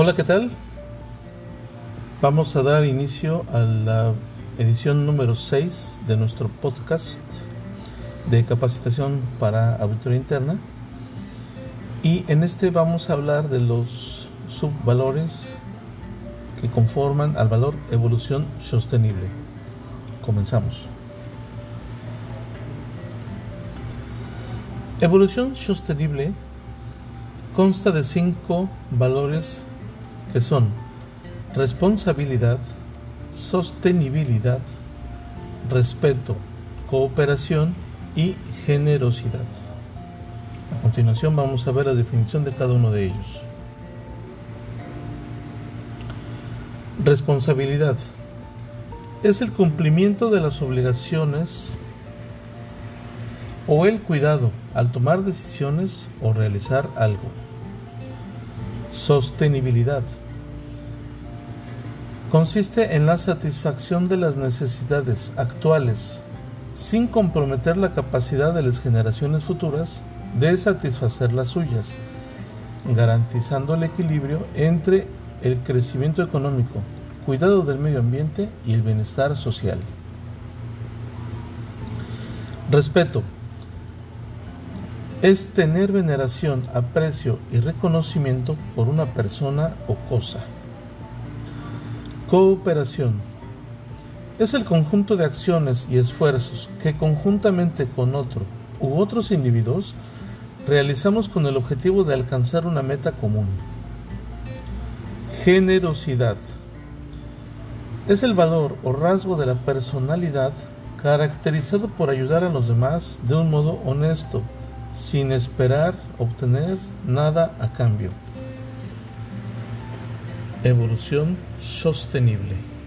Hola, ¿qué tal? Vamos a dar inicio a la edición número 6 de nuestro podcast de capacitación para auditoría interna. Y en este vamos a hablar de los subvalores que conforman al valor evolución sostenible. Comenzamos. Evolución sostenible consta de cinco valores que son responsabilidad, sostenibilidad, respeto, cooperación y generosidad. A continuación vamos a ver la definición de cada uno de ellos. Responsabilidad es el cumplimiento de las obligaciones o el cuidado al tomar decisiones o realizar algo. Sostenibilidad. Consiste en la satisfacción de las necesidades actuales sin comprometer la capacidad de las generaciones futuras de satisfacer las suyas, garantizando el equilibrio entre el crecimiento económico, cuidado del medio ambiente y el bienestar social. Respeto es tener veneración, aprecio y reconocimiento por una persona o cosa. Cooperación es el conjunto de acciones y esfuerzos que conjuntamente con otro u otros individuos realizamos con el objetivo de alcanzar una meta común. Generosidad es el valor o rasgo de la personalidad caracterizado por ayudar a los demás de un modo honesto, sin esperar obtener nada a cambio. Evolución sostenible.